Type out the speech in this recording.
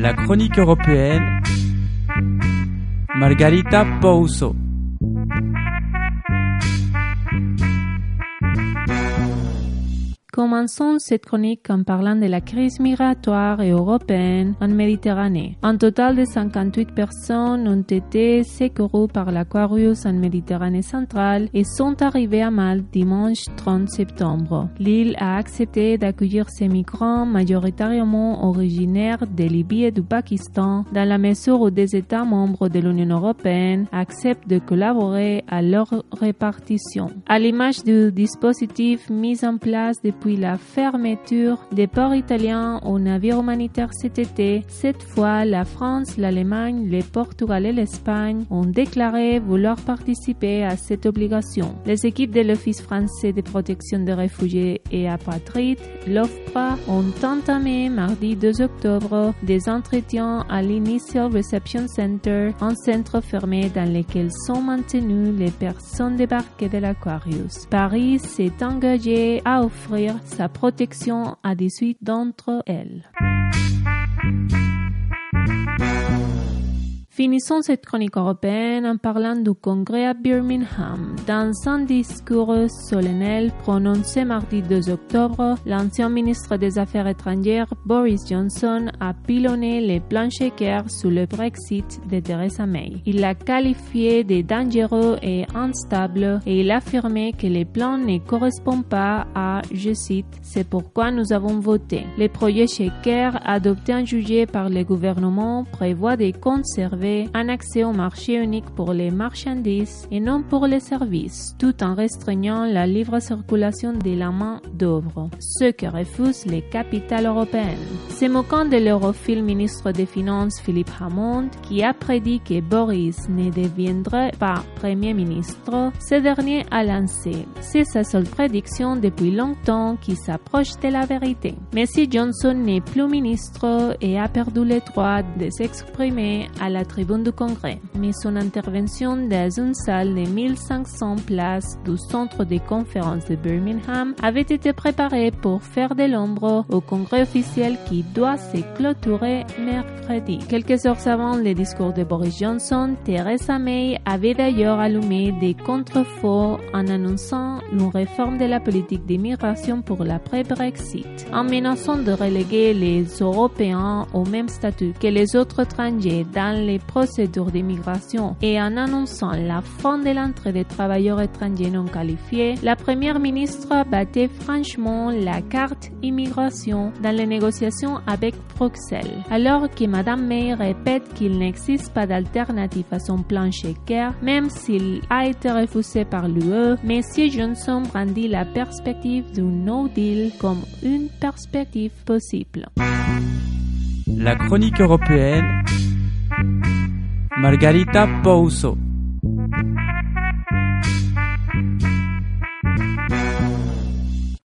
La chronique européenne. Margarita Pouso. Commençons cette chronique en parlant de la crise migratoire européenne en Méditerranée. Un total de 58 personnes ont été secouru par l'Aquarius en Méditerranée centrale et sont arrivées à Malte dimanche 30 septembre. L'île a accepté d'accueillir ces migrants majoritairement originaires de Libye et du Pakistan dans la mesure où des États membres de l'Union européenne acceptent de collaborer à leur répartition. À l'image du dispositif mis en place depuis depuis la fermeture des ports italiens aux navires humanitaires cet été, cette fois, la France, l'Allemagne, le Portugal et l'Espagne ont déclaré vouloir participer à cette obligation. Les équipes de l'Office français de protection des réfugiés et apatrides, l'OFPRA, ont entamé mardi 2 octobre des entretiens à l'Initial Reception Center, un centre fermé dans lequel sont maintenues les personnes débarquées de l'Aquarius. Paris s'est engagé à offrir sa protection à 18 d'entre elles. Finissons cette chronique européenne en parlant du congrès à Birmingham. Dans un discours solennel prononcé mardi 2 octobre, l'ancien ministre des Affaires étrangères Boris Johnson a pilonné les Shaker sous le Brexit de Theresa May. Il l'a qualifié de dangereux et instable et il a affirmé que les plans ne correspondent pas à, je cite, c'est pourquoi nous avons voté. Le projet Shaker, adopté en juillet par le gouvernement, prévoit de conserver un accès au marché unique pour les marchandises et non pour les services, tout en restreignant la libre circulation de la main d'œuvre, ce que refusent les capitales européennes. Se moquant de l'europhile ministre des Finances Philippe Hammond, qui a prédit que Boris ne deviendrait pas Premier ministre, ce dernier a lancé C'est sa seule prédiction depuis longtemps qui s'approche de la vérité. Mais si Johnson n'est plus ministre et a perdu le droit de s'exprimer à la tribune du Congrès, mais son intervention dans une salle de 1500 places du centre de conférences de Birmingham avait été préparée pour faire de l'ombre au Congrès officiel qui doit se clôturer mercredi. Quelques heures avant le discours de Boris Johnson, Theresa May avait d'ailleurs allumé des contre-faux en annonçant une réforme de la politique d'immigration pour l'après-Brexit, en menaçant de reléguer les Européens au même statut que les autres étrangers dans les procédures d'immigration et en annonçant la fin de l'entrée des travailleurs étrangers non qualifiés, la première ministre battait franchement la carte immigration dans les négociations avec Bruxelles. Alors que Madame May répète qu'il n'existe pas d'alternative à son plan Shaker, même s'il a été refusé par l'UE, M. Johnson brandit la perspective du No Deal comme une perspective possible. La chronique européenne Margarita Pouso.